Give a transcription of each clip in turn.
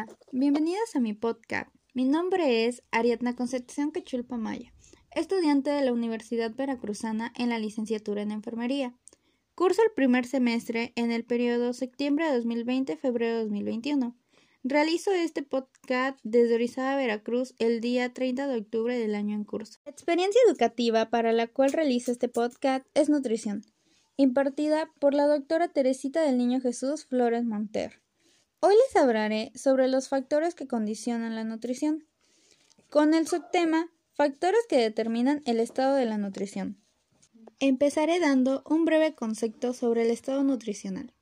Hola, bienvenidos a mi podcast. Mi nombre es Ariadna Concepción Quechulpa Maya, estudiante de la Universidad Veracruzana en la licenciatura en Enfermería. Curso el primer semestre en el periodo septiembre de 2020-febrero de 2021. Realizo este podcast desde Orizaba, Veracruz, el día 30 de octubre del año en curso. La experiencia educativa para la cual realizo este podcast es nutrición, impartida por la doctora Teresita del Niño Jesús Flores Monter. Hoy les hablaré sobre los factores que condicionan la nutrición, con el subtema Factores que determinan el estado de la nutrición. Empezaré dando un breve concepto sobre el estado nutricional.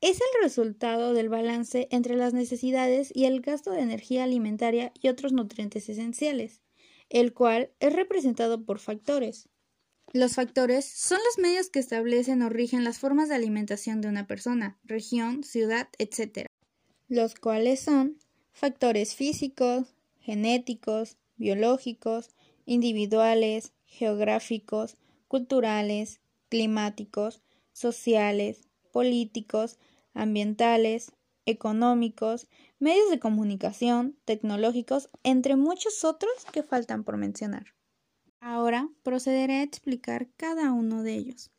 Es el resultado del balance entre las necesidades y el gasto de energía alimentaria y otros nutrientes esenciales, el cual es representado por factores. Los factores son los medios que establecen o rigen las formas de alimentación de una persona, región, ciudad, etc los cuales son factores físicos, genéticos, biológicos, individuales, geográficos, culturales, climáticos, sociales, políticos, ambientales, económicos, medios de comunicación, tecnológicos, entre muchos otros que faltan por mencionar. Ahora procederé a explicar cada uno de ellos.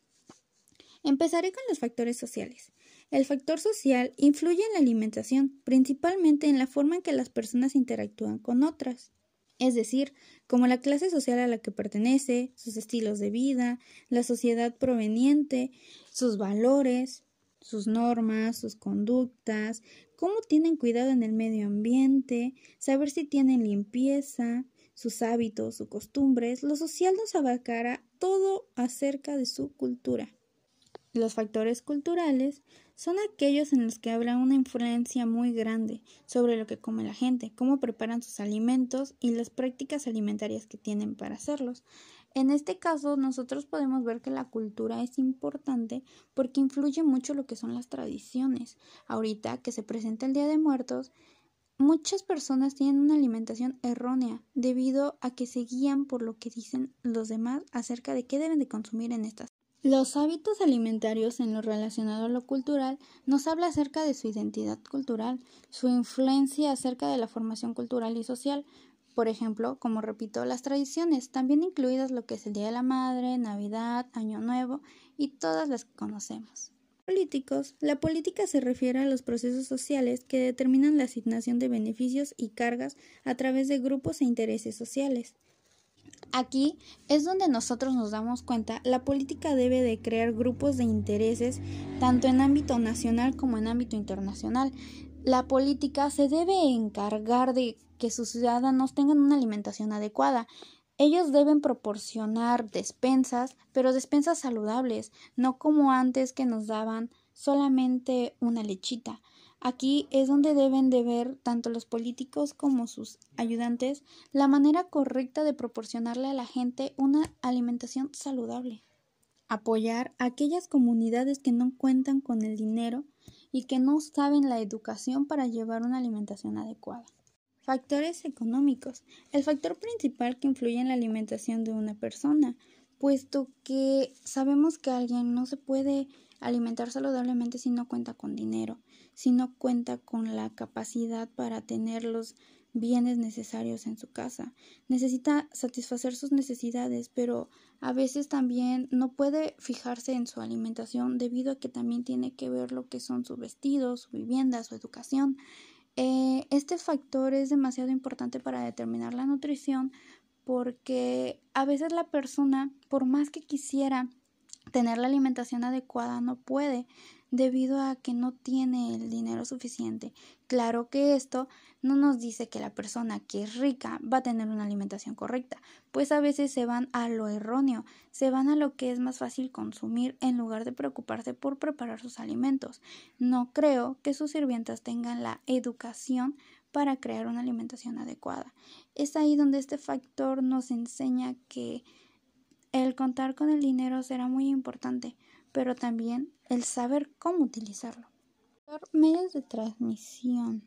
Empezaré con los factores sociales. El factor social influye en la alimentación, principalmente en la forma en que las personas interactúan con otras, es decir, como la clase social a la que pertenece, sus estilos de vida, la sociedad proveniente, sus valores, sus normas, sus conductas, cómo tienen cuidado en el medio ambiente, saber si tienen limpieza, sus hábitos, sus costumbres, lo social nos abarcará todo acerca de su cultura. Los factores culturales son aquellos en los que habrá una influencia muy grande sobre lo que come la gente, cómo preparan sus alimentos y las prácticas alimentarias que tienen para hacerlos. En este caso, nosotros podemos ver que la cultura es importante porque influye mucho lo que son las tradiciones. Ahorita que se presenta el Día de Muertos, muchas personas tienen una alimentación errónea debido a que se guían por lo que dicen los demás acerca de qué deben de consumir en estas los hábitos alimentarios en lo relacionado a lo cultural nos habla acerca de su identidad cultural, su influencia acerca de la formación cultural y social, por ejemplo, como repito, las tradiciones, también incluidas lo que es el Día de la Madre, Navidad, Año Nuevo y todas las que conocemos. Políticos. La política se refiere a los procesos sociales que determinan la asignación de beneficios y cargas a través de grupos e intereses sociales. Aquí es donde nosotros nos damos cuenta, la política debe de crear grupos de intereses tanto en ámbito nacional como en ámbito internacional. La política se debe encargar de que sus ciudadanos tengan una alimentación adecuada. Ellos deben proporcionar despensas, pero despensas saludables, no como antes que nos daban solamente una lechita. Aquí es donde deben de ver tanto los políticos como sus ayudantes la manera correcta de proporcionarle a la gente una alimentación saludable. Apoyar a aquellas comunidades que no cuentan con el dinero y que no saben la educación para llevar una alimentación adecuada. Factores económicos. El factor principal que influye en la alimentación de una persona, puesto que sabemos que alguien no se puede alimentar saludablemente si no cuenta con dinero, si no cuenta con la capacidad para tener los bienes necesarios en su casa. Necesita satisfacer sus necesidades, pero a veces también no puede fijarse en su alimentación debido a que también tiene que ver lo que son su vestido, su vivienda, su educación. Eh, este factor es demasiado importante para determinar la nutrición porque a veces la persona, por más que quisiera tener la alimentación adecuada no puede debido a que no tiene el dinero suficiente. Claro que esto no nos dice que la persona que es rica va a tener una alimentación correcta, pues a veces se van a lo erróneo, se van a lo que es más fácil consumir en lugar de preocuparse por preparar sus alimentos. No creo que sus sirvientas tengan la educación para crear una alimentación adecuada. Es ahí donde este factor nos enseña que el contar con el dinero será muy importante, pero también el saber cómo utilizarlo. Medios de transmisión.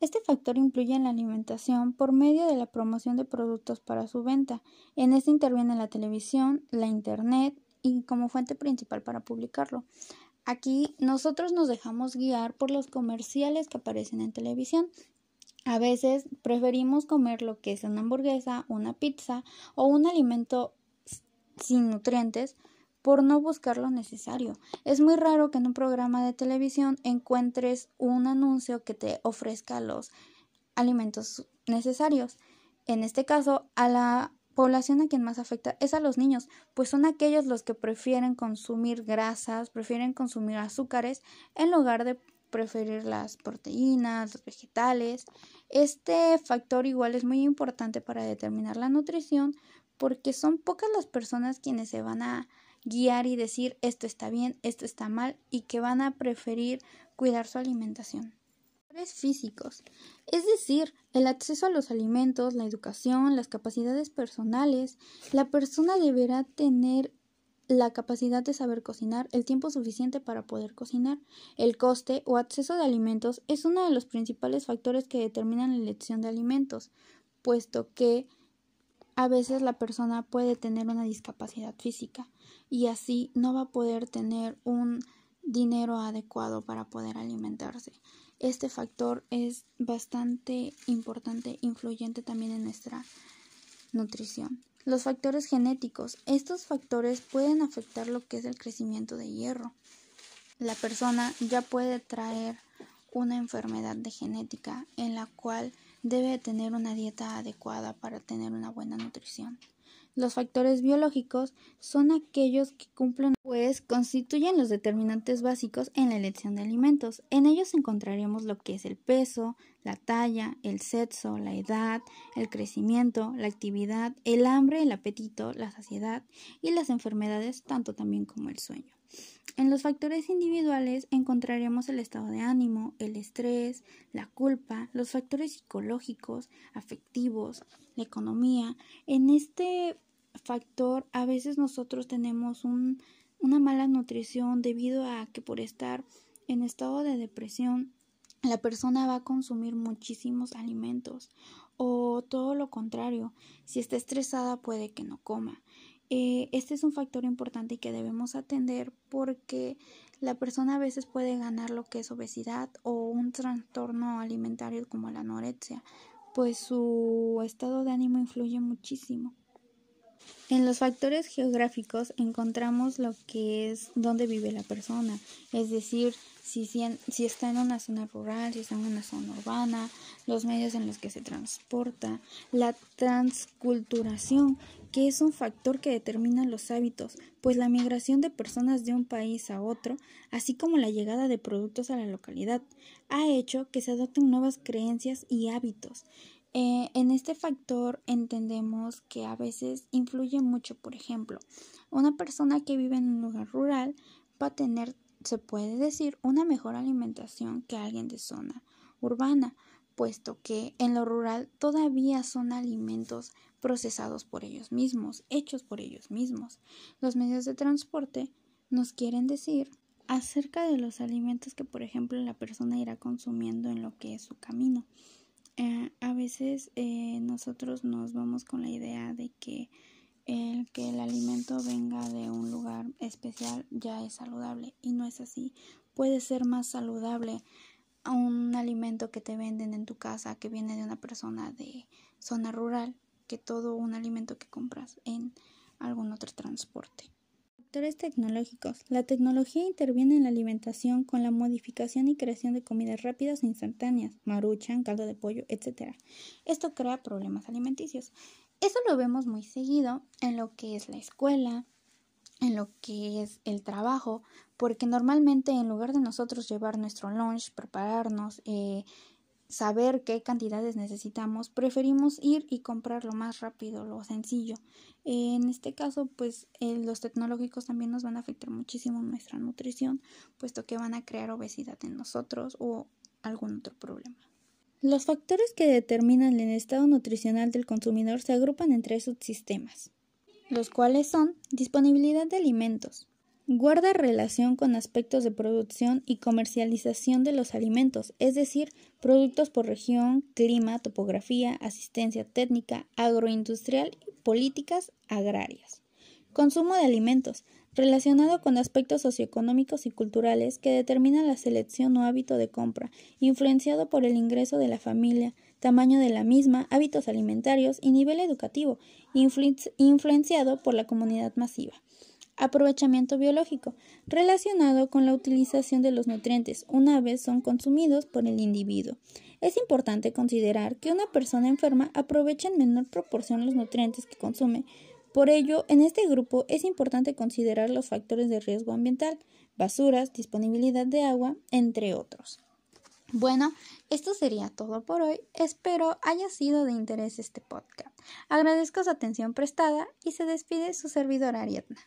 Este factor influye en la alimentación por medio de la promoción de productos para su venta. En este interviene la televisión, la internet y como fuente principal para publicarlo. Aquí nosotros nos dejamos guiar por los comerciales que aparecen en televisión A veces preferimos comer lo que es una hamburguesa, una pizza o un alimento sin nutrientes por no buscar lo necesario. Es muy raro que en un programa de televisión encuentres un anuncio que te ofrezca los alimentos necesarios. En este caso, a la población a quien más afecta es a los niños, pues son aquellos los que prefieren consumir grasas, prefieren consumir azúcares en lugar de preferir las proteínas, los vegetales. Este factor igual es muy importante para determinar la nutrición porque son pocas las personas quienes se van a guiar y decir esto está bien, esto está mal y que van a preferir cuidar su alimentación. Físicos, es decir, el acceso a los alimentos, la educación, las capacidades personales, la persona deberá tener la capacidad de saber cocinar, el tiempo suficiente para poder cocinar. El coste o acceso de alimentos es uno de los principales factores que determinan la elección de alimentos, puesto que a veces la persona puede tener una discapacidad física y así no va a poder tener un dinero adecuado para poder alimentarse. Este factor es bastante importante, influyente también en nuestra nutrición. Los factores genéticos. Estos factores pueden afectar lo que es el crecimiento de hierro. La persona ya puede traer una enfermedad de genética en la cual debe tener una dieta adecuada para tener una buena nutrición. Los factores biológicos son aquellos que cumplen, pues constituyen los determinantes básicos en la elección de alimentos. En ellos encontraremos lo que es el peso, la talla, el sexo, la edad, el crecimiento, la actividad, el hambre, el apetito, la saciedad y las enfermedades, tanto también como el sueño. En los factores individuales encontraremos el estado de ánimo, el estrés, la culpa, los factores psicológicos, afectivos, la economía. En este factor a veces nosotros tenemos una mala nutrición debido a que por estar en estado de depresión la persona va a consumir muchísimos alimentos o todo lo contrario, si está estresada puede que no coma. Eh, este es un factor importante que debemos atender porque la persona a veces puede ganar lo que es obesidad o un trastorno alimentario como la anorexia, pues su estado de ánimo influye muchísimo. En los factores geográficos encontramos lo que es donde vive la persona, es decir, si, si, está en una zona rural, si está en una zona urbana, los medios en los que se transporta, la transculturación, que es un factor que determina los hábitos, pues la migración de personas de un país a otro, así como la llegada de productos a la localidad, ha hecho que se adopten nuevas creencias y hábitos. Eh, en este factor entendemos que a veces influye mucho, por ejemplo, una persona que vive en un lugar rural va a tener, se puede decir, una mejor alimentación que alguien de zona urbana, puesto que en lo rural todavía son alimentos procesados por ellos mismos, hechos por ellos mismos. Los medios de transporte nos quieren decir acerca de los alimentos que, por ejemplo, la persona irá consumiendo en lo que es su camino. Eh, a veces eh, nosotros nos vamos con la idea de que el que el alimento venga de un lugar especial ya es saludable y no es así. Puede ser más saludable un alimento que te venden en tu casa que viene de una persona de zona rural que todo un alimento que compras en algún otro transporte tecnológicos. La tecnología interviene en la alimentación con la modificación y creación de comidas rápidas e instantáneas, maruchan, caldo de pollo, etc. Esto crea problemas alimenticios. Eso lo vemos muy seguido en lo que es la escuela, en lo que es el trabajo, porque normalmente en lugar de nosotros llevar nuestro lunch, prepararnos, eh, saber qué cantidades necesitamos, preferimos ir y comprar lo más rápido, lo sencillo. En este caso, pues los tecnológicos también nos van a afectar muchísimo nuestra nutrición, puesto que van a crear obesidad en nosotros o algún otro problema. Los factores que determinan el estado nutricional del consumidor se agrupan en tres subsistemas, los cuales son disponibilidad de alimentos, Guarda relación con aspectos de producción y comercialización de los alimentos, es decir, productos por región, clima, topografía, asistencia técnica, agroindustrial y políticas agrarias. Consumo de alimentos, relacionado con aspectos socioeconómicos y culturales que determinan la selección o hábito de compra, influenciado por el ingreso de la familia, tamaño de la misma, hábitos alimentarios y nivel educativo, influenciado por la comunidad masiva. Aprovechamiento biológico, relacionado con la utilización de los nutrientes una vez son consumidos por el individuo. Es importante considerar que una persona enferma aprovecha en menor proporción los nutrientes que consume. Por ello, en este grupo es importante considerar los factores de riesgo ambiental, basuras, disponibilidad de agua, entre otros. Bueno, esto sería todo por hoy. Espero haya sido de interés este podcast. Agradezco su atención prestada y se despide su servidora Ariadna.